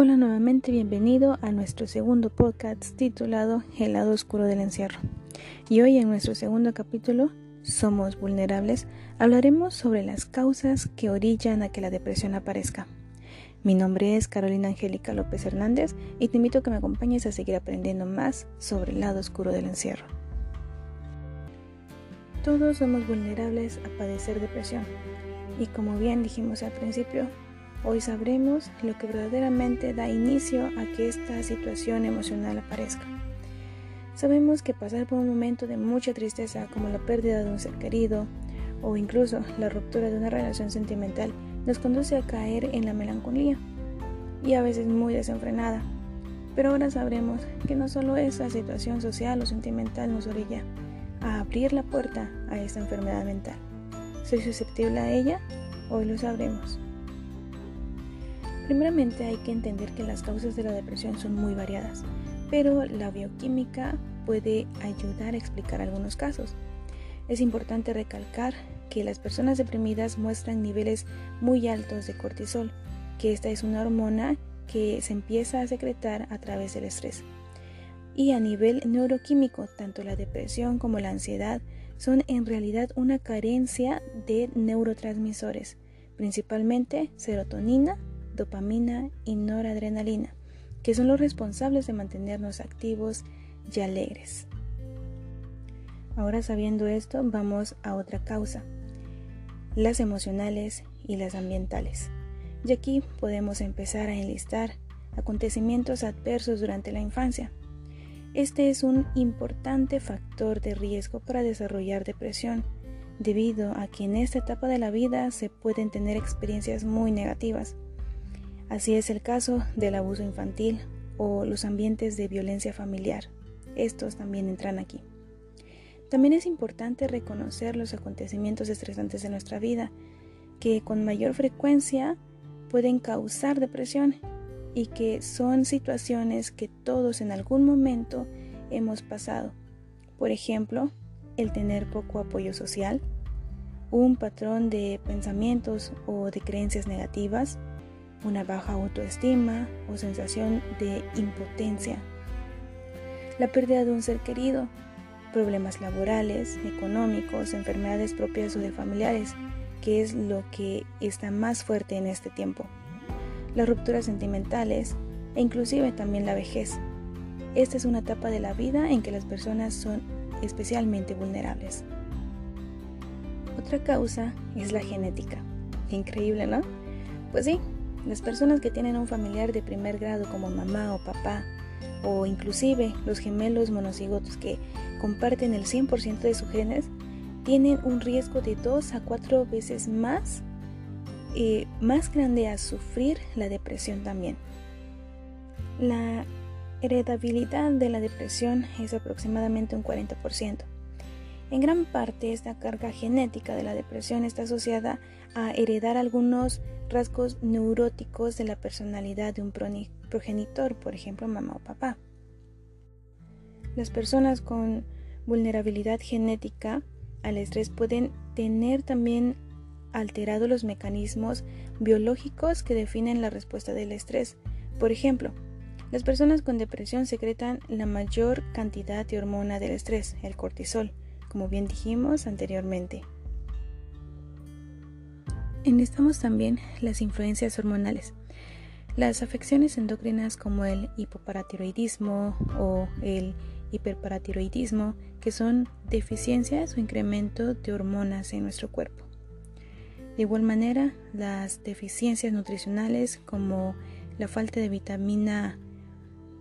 Hola nuevamente, bienvenido a nuestro segundo podcast titulado El lado oscuro del encierro. Y hoy en nuestro segundo capítulo, Somos vulnerables, hablaremos sobre las causas que orillan a que la depresión aparezca. Mi nombre es Carolina Angélica López Hernández y te invito a que me acompañes a seguir aprendiendo más sobre el lado oscuro del encierro. Todos somos vulnerables a padecer depresión y como bien dijimos al principio, Hoy sabremos lo que verdaderamente da inicio a que esta situación emocional aparezca. Sabemos que pasar por un momento de mucha tristeza como la pérdida de un ser querido o incluso la ruptura de una relación sentimental nos conduce a caer en la melancolía y a veces muy desenfrenada. Pero ahora sabremos que no solo esa situación social o sentimental nos orilla a abrir la puerta a esta enfermedad mental. ¿Soy susceptible a ella? Hoy lo sabremos. Primeramente hay que entender que las causas de la depresión son muy variadas, pero la bioquímica puede ayudar a explicar algunos casos. Es importante recalcar que las personas deprimidas muestran niveles muy altos de cortisol, que esta es una hormona que se empieza a secretar a través del estrés. Y a nivel neuroquímico, tanto la depresión como la ansiedad son en realidad una carencia de neurotransmisores, principalmente serotonina dopamina y noradrenalina, que son los responsables de mantenernos activos y alegres. Ahora sabiendo esto, vamos a otra causa, las emocionales y las ambientales. Y aquí podemos empezar a enlistar acontecimientos adversos durante la infancia. Este es un importante factor de riesgo para desarrollar depresión, debido a que en esta etapa de la vida se pueden tener experiencias muy negativas Así es el caso del abuso infantil o los ambientes de violencia familiar. Estos también entran aquí. También es importante reconocer los acontecimientos estresantes de nuestra vida, que con mayor frecuencia pueden causar depresión y que son situaciones que todos en algún momento hemos pasado. Por ejemplo, el tener poco apoyo social, un patrón de pensamientos o de creencias negativas, una baja autoestima o sensación de impotencia, la pérdida de un ser querido, problemas laborales, económicos, enfermedades propias o de familiares, que es lo que está más fuerte en este tiempo, las rupturas sentimentales e inclusive también la vejez. Esta es una etapa de la vida en que las personas son especialmente vulnerables. Otra causa es la genética. Increíble, ¿no? Pues sí, las personas que tienen un familiar de primer grado como mamá o papá, o inclusive los gemelos monocigotos que comparten el 100% de sus genes, tienen un riesgo de 2 a 4 veces más, eh, más grande a sufrir la depresión también. La heredabilidad de la depresión es aproximadamente un 40%. En gran parte esta carga genética de la depresión está asociada a heredar algunos rasgos neuróticos de la personalidad de un progenitor, por ejemplo mamá o papá. Las personas con vulnerabilidad genética al estrés pueden tener también alterados los mecanismos biológicos que definen la respuesta del estrés. Por ejemplo, las personas con depresión secretan la mayor cantidad de hormona del estrés, el cortisol, como bien dijimos anteriormente. Enlistamos también las influencias hormonales. Las afecciones endocrinas como el hipoparatiroidismo o el hiperparatiroidismo, que son deficiencias o incremento de hormonas en nuestro cuerpo. De igual manera, las deficiencias nutricionales como la falta de vitamina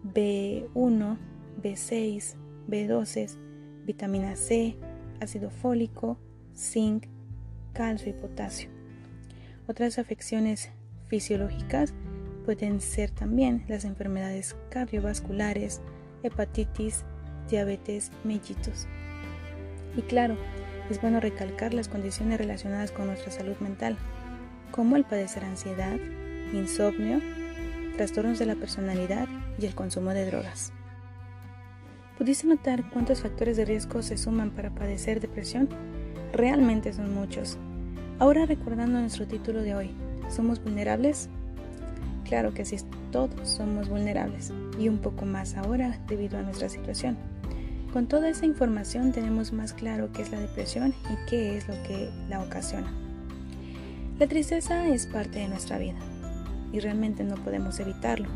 B1, B6, B12, vitamina C, ácido fólico, zinc, calcio y potasio. Otras afecciones fisiológicas pueden ser también las enfermedades cardiovasculares, hepatitis, diabetes, mellitus. Y claro, es bueno recalcar las condiciones relacionadas con nuestra salud mental, como el padecer ansiedad, insomnio, trastornos de la personalidad y el consumo de drogas. ¿Pudiste notar cuántos factores de riesgo se suman para padecer depresión? Realmente son muchos. Ahora recordando nuestro título de hoy, ¿somos vulnerables? Claro que sí, todos somos vulnerables y un poco más ahora debido a nuestra situación. Con toda esa información tenemos más claro qué es la depresión y qué es lo que la ocasiona. La tristeza es parte de nuestra vida y realmente no podemos evitarlo,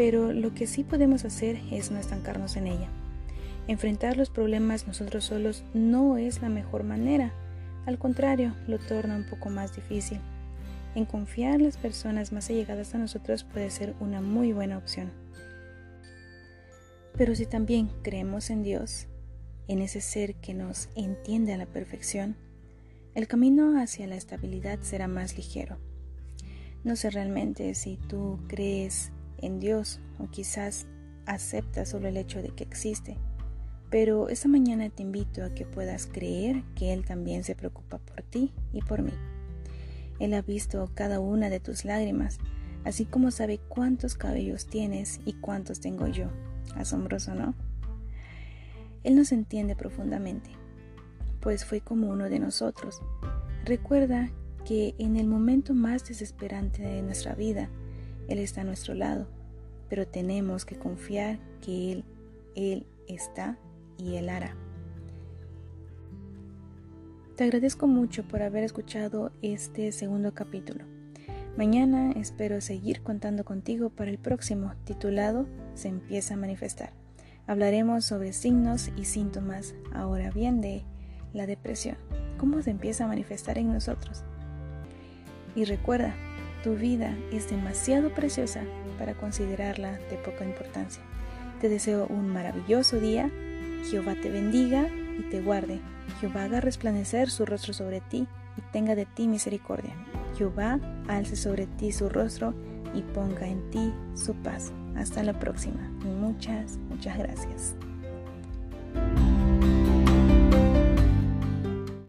pero lo que sí podemos hacer es no estancarnos en ella. Enfrentar los problemas nosotros solos no es la mejor manera, al contrario, lo torna un poco más difícil. En confiar en las personas más allegadas a nosotros puede ser una muy buena opción. Pero si también creemos en Dios, en ese ser que nos entiende a la perfección, el camino hacia la estabilidad será más ligero. No sé realmente si tú crees en Dios o quizás aceptas solo el hecho de que existe, pero esta mañana te invito a que puedas creer que Él también se preocupa por ti y por mí. Él ha visto cada una de tus lágrimas, así como sabe cuántos cabellos tienes y cuántos tengo yo. Asombroso, ¿no? Él nos entiende profundamente, pues fue como uno de nosotros. Recuerda que en el momento más desesperante de nuestra vida, Él está a nuestro lado, pero tenemos que confiar que Él, Él está y Él hará. Te agradezco mucho por haber escuchado este segundo capítulo. Mañana espero seguir contando contigo para el próximo, titulado Se empieza a manifestar. Hablaremos sobre signos y síntomas, ahora bien, de la depresión, cómo se empieza a manifestar en nosotros. Y recuerda, tu vida es demasiado preciosa para considerarla de poca importancia. Te deseo un maravilloso día, Jehová te bendiga y te guarde. Jehová haga resplandecer su rostro sobre ti y tenga de ti misericordia. Jehová alce sobre ti su rostro y ponga en ti su paz. Hasta la próxima. Muchas, muchas gracias.